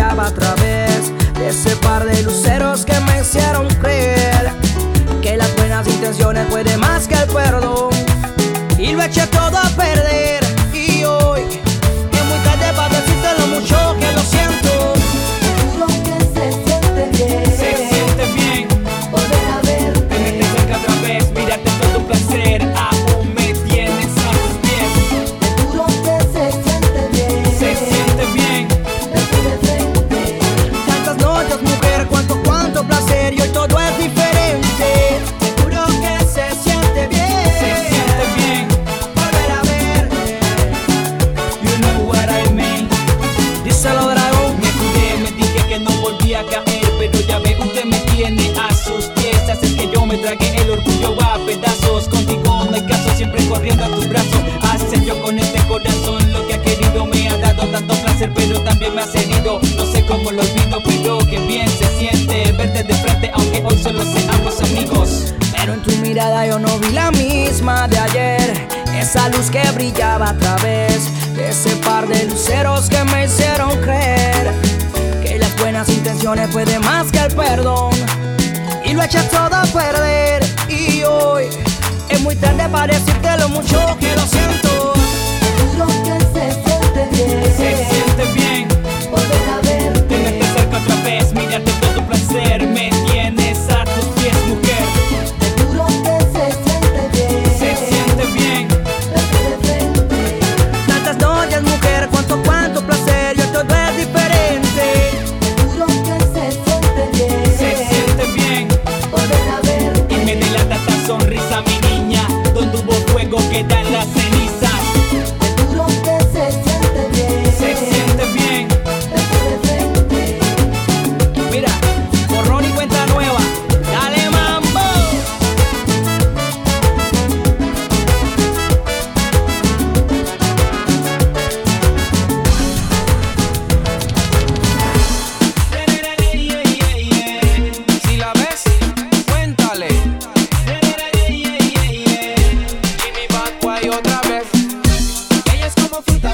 a través de ese par de luceros que me hicieron creer que las buenas intenciones pueden más que el perdón. Y lo eché todo yo no vi la misma de ayer. Esa luz que brillaba a través de ese par de luceros que me hicieron creer que las buenas intenciones pueden más que el perdón. Y lo eché todo a perder. Y hoy es muy tarde para decirte lo mucho que lo siento. como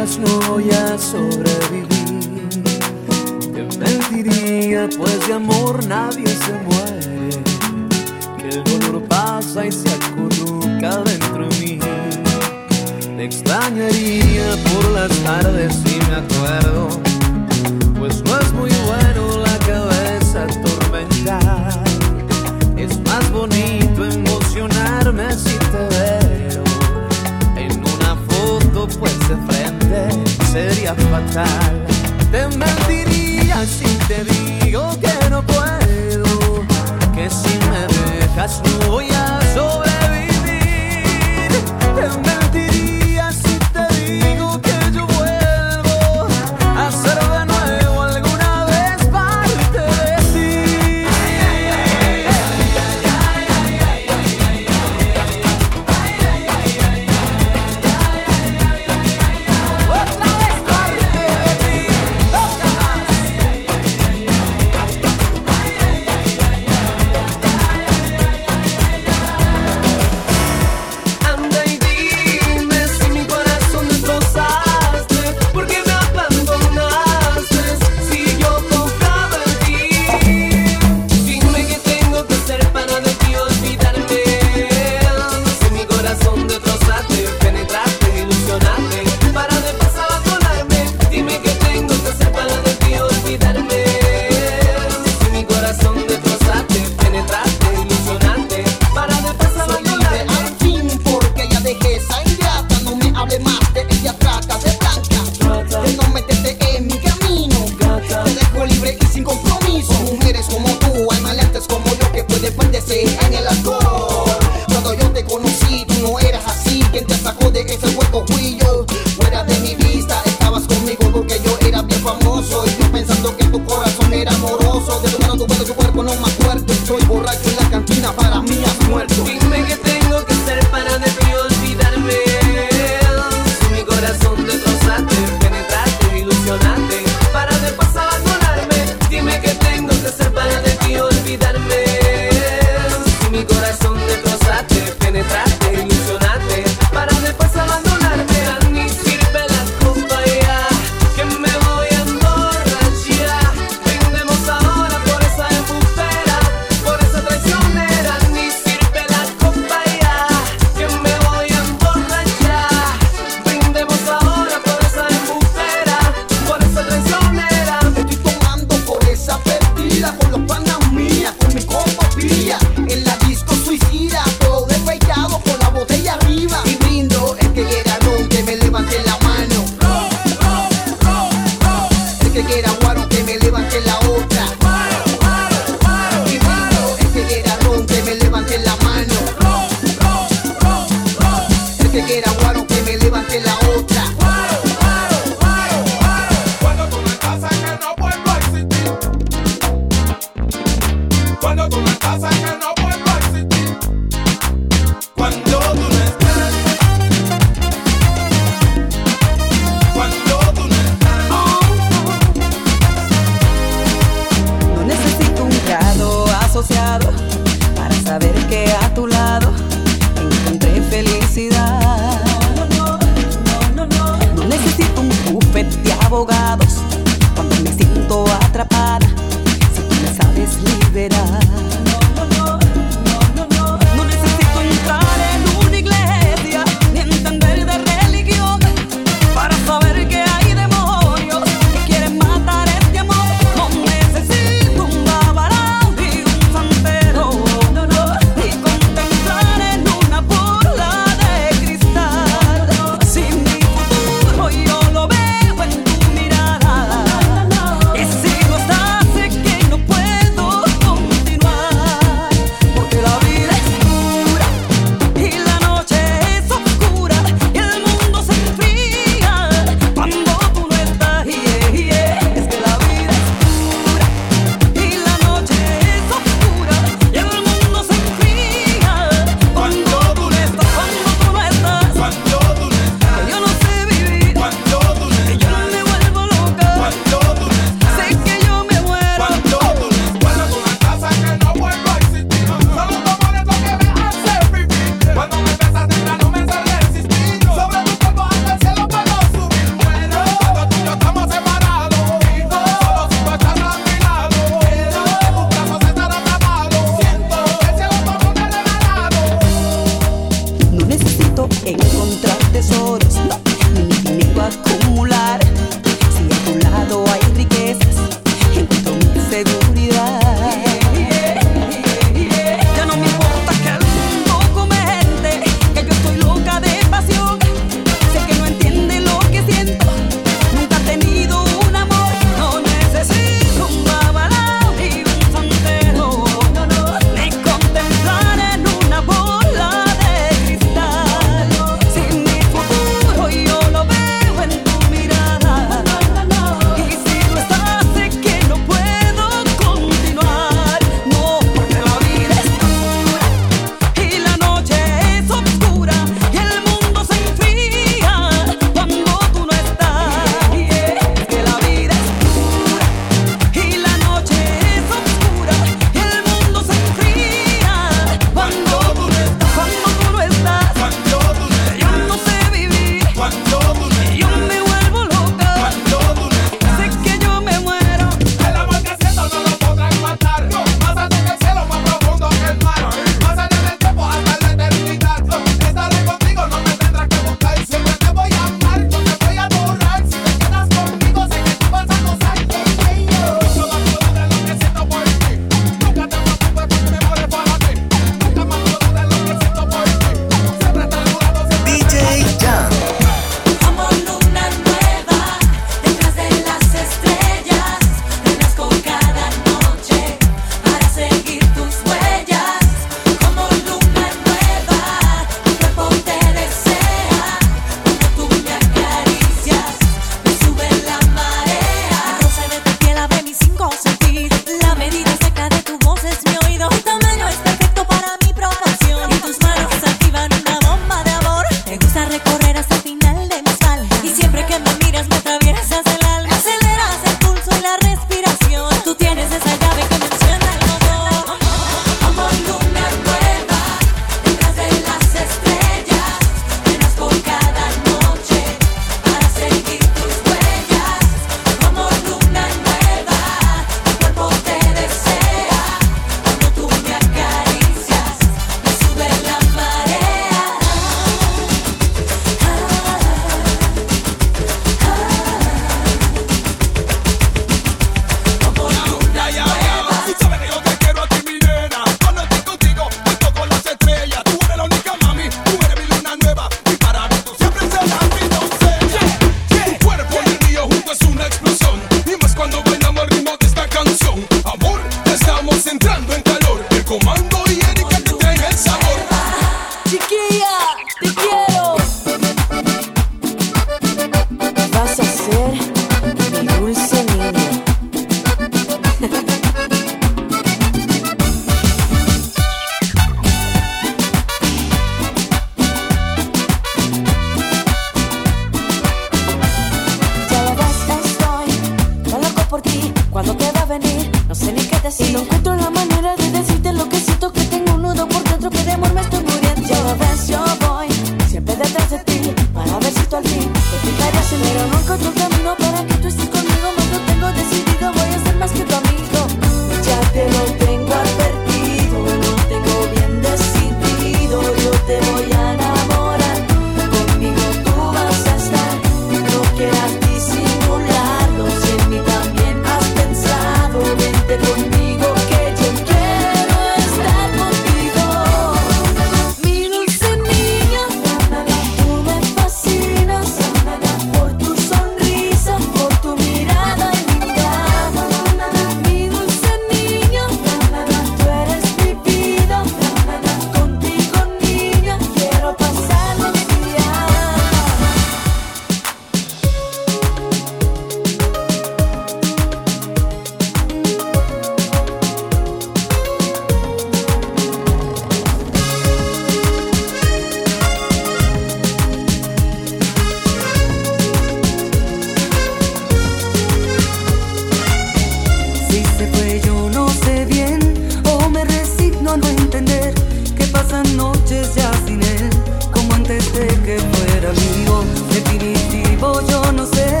yo no sé,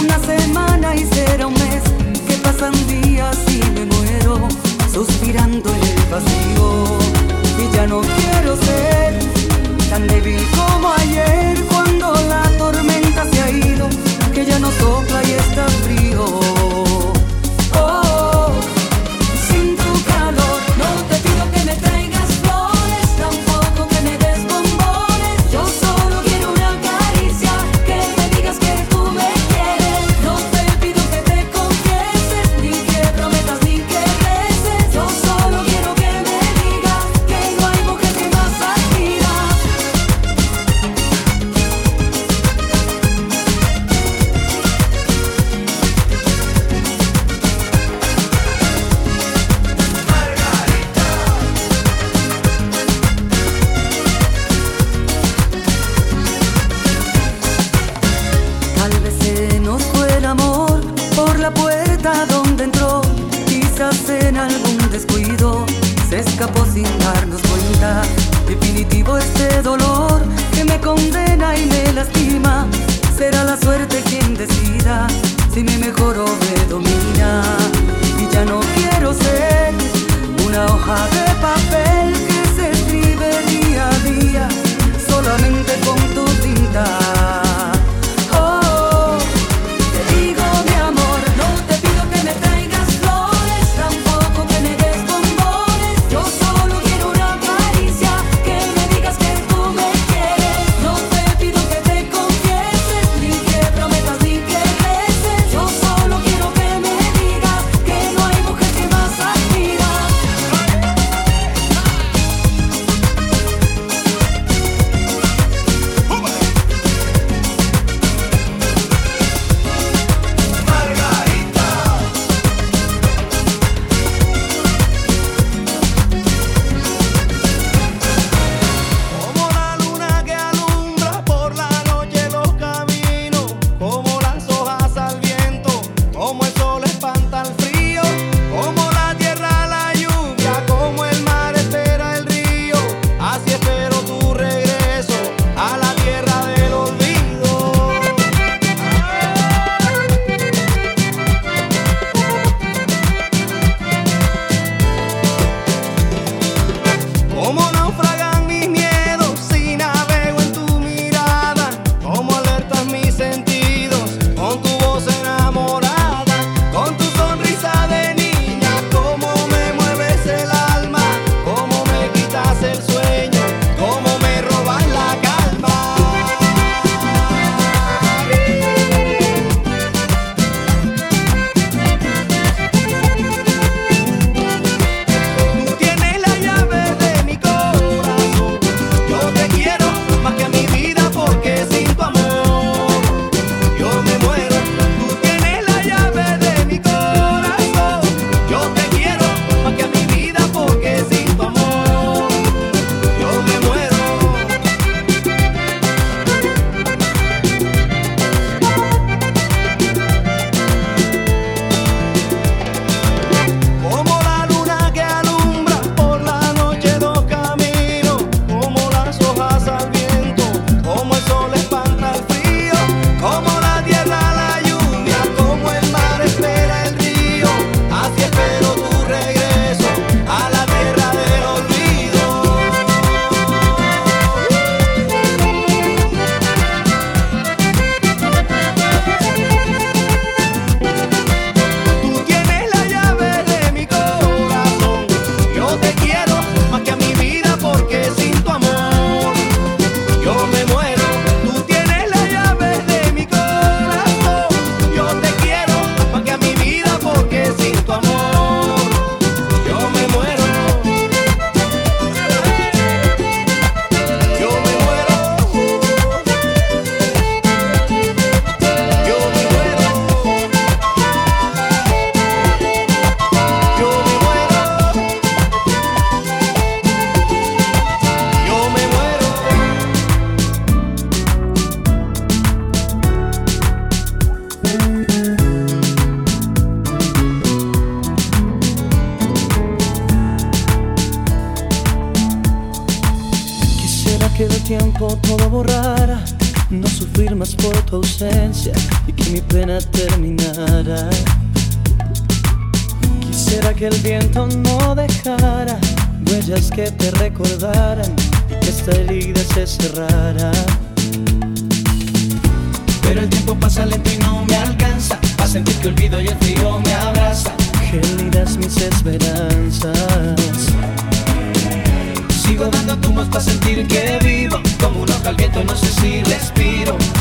una semana y será un mes, que pasan días y me muero, suspirando en el vacío, y ya no quiero ser tan débil como ayer.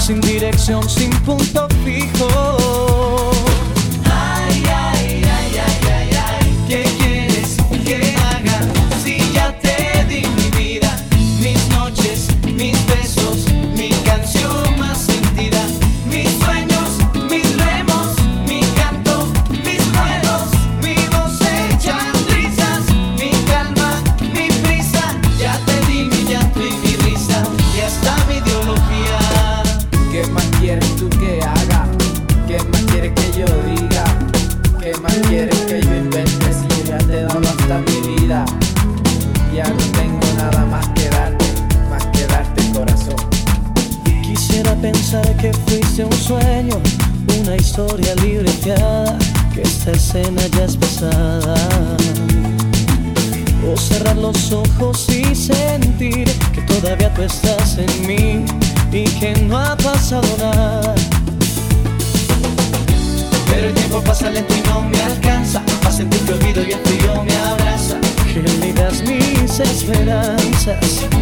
sin dirección, sin punto fijo. estás en mí y que no ha pasado nada. Pero el tiempo pasa lento y no me alcanza. Para sentir tu olvido y el frío me abraza. Que le das mis esperanzas.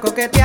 coquetea.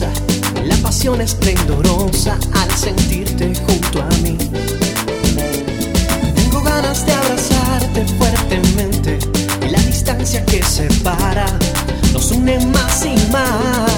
la pasión esplendorosa al sentirte junto a mí. Tengo ganas de abrazarte fuertemente y la distancia que separa nos une más y más.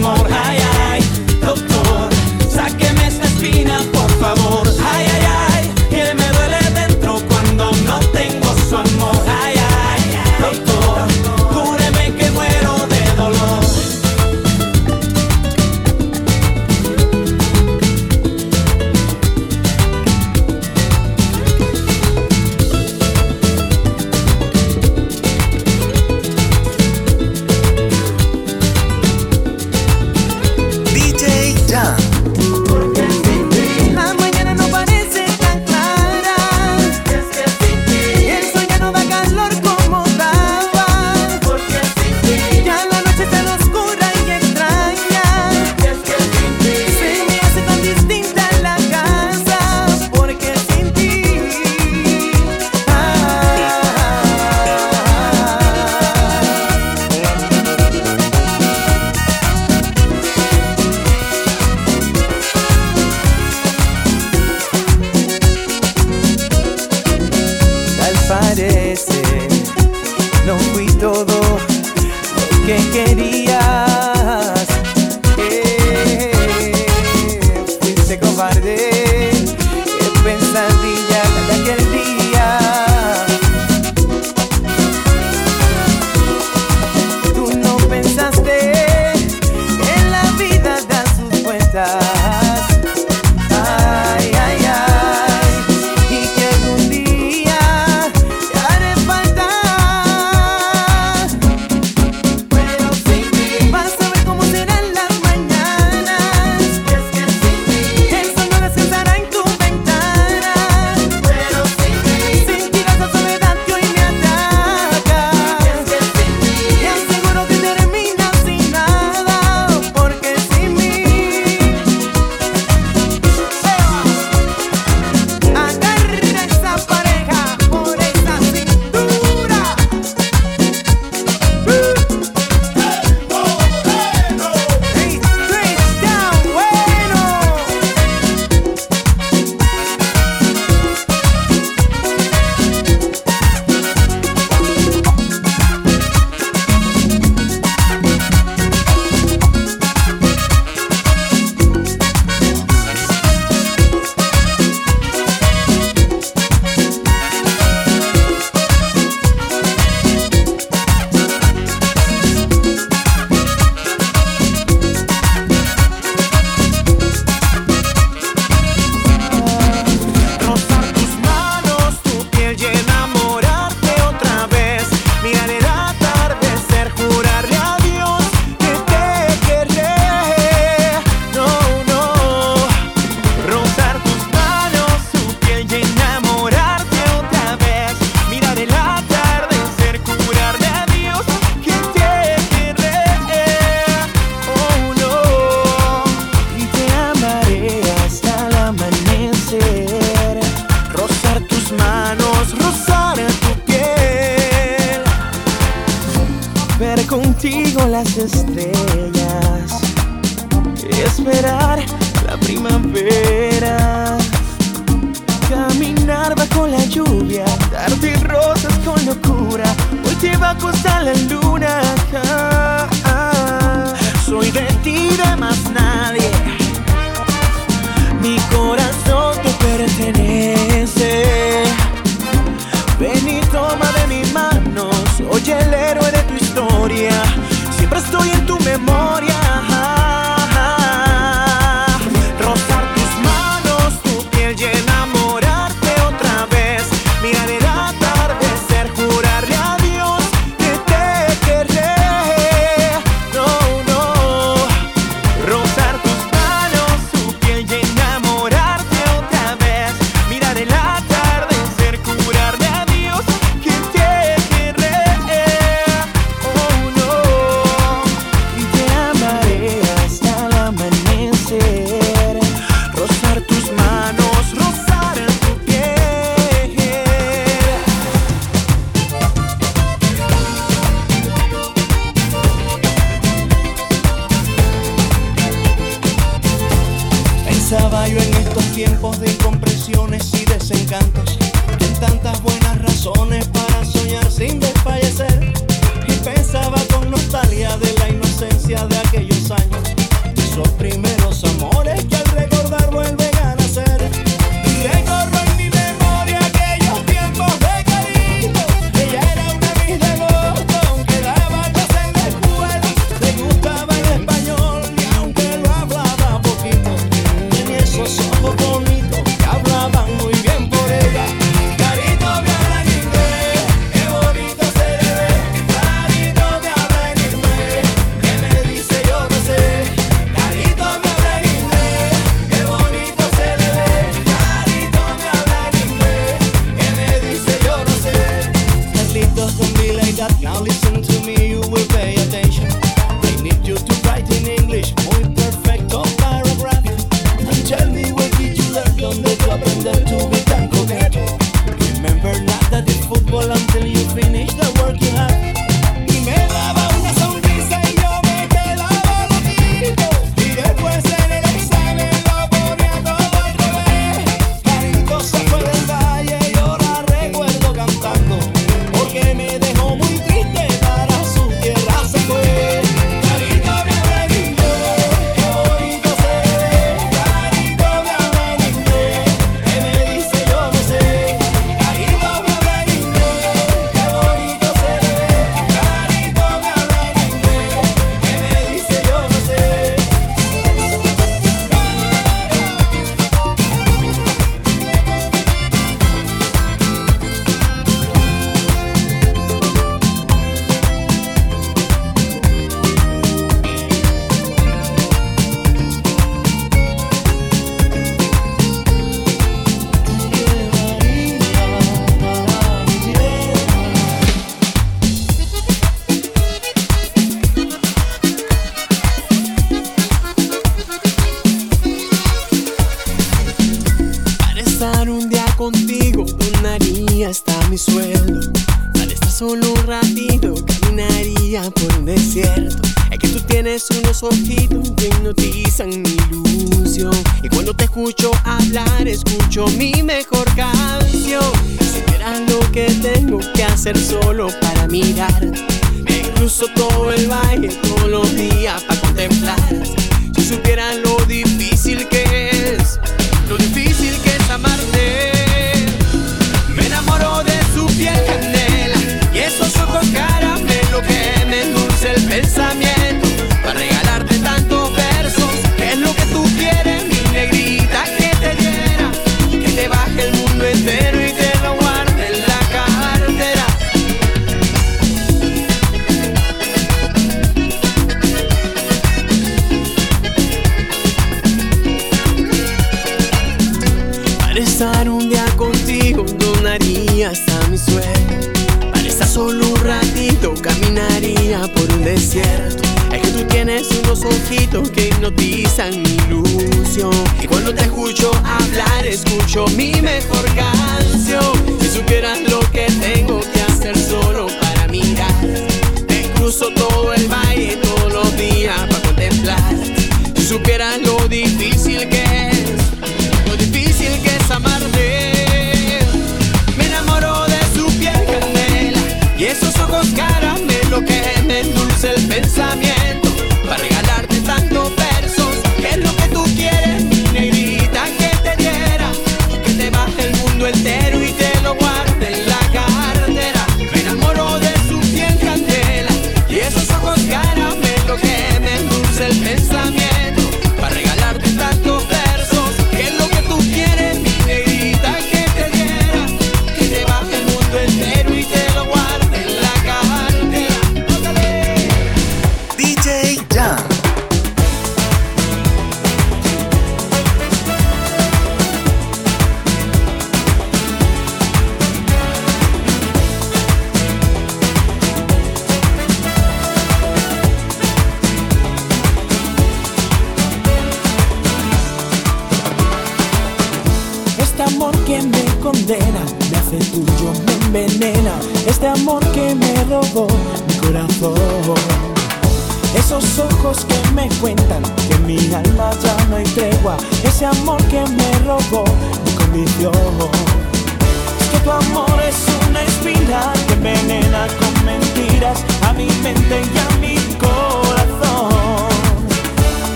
Sin su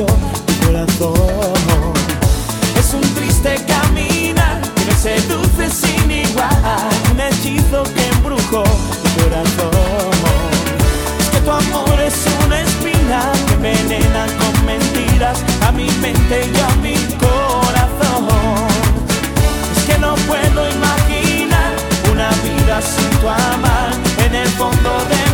corazón. Es un triste caminar que me seduce sin igual, un hechizo que embrujó mi corazón. Es que tu amor es una espina que envenena con mentiras a mi mente y a mi corazón. Es que no puedo imaginar una vida sin tu amar en el fondo de mi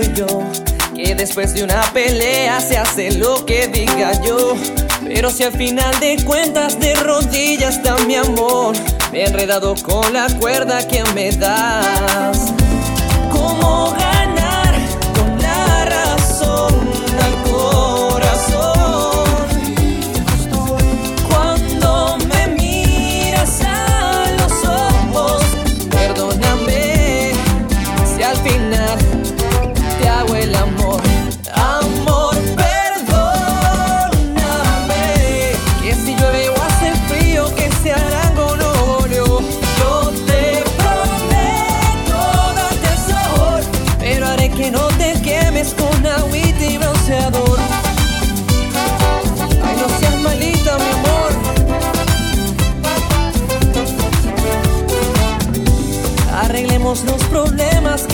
yo, que después de una pelea se hace lo que diga yo. Pero si al final de cuentas de rodillas está mi amor, me he enredado con la cuerda que me das.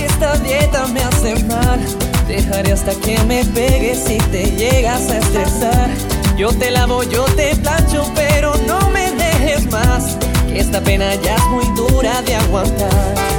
esta dieta me hace mal. Dejaré hasta que me pegues si te llegas a estresar. Yo te lavo, yo te plancho, pero no me dejes más. Que esta pena ya es muy dura de aguantar.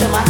to my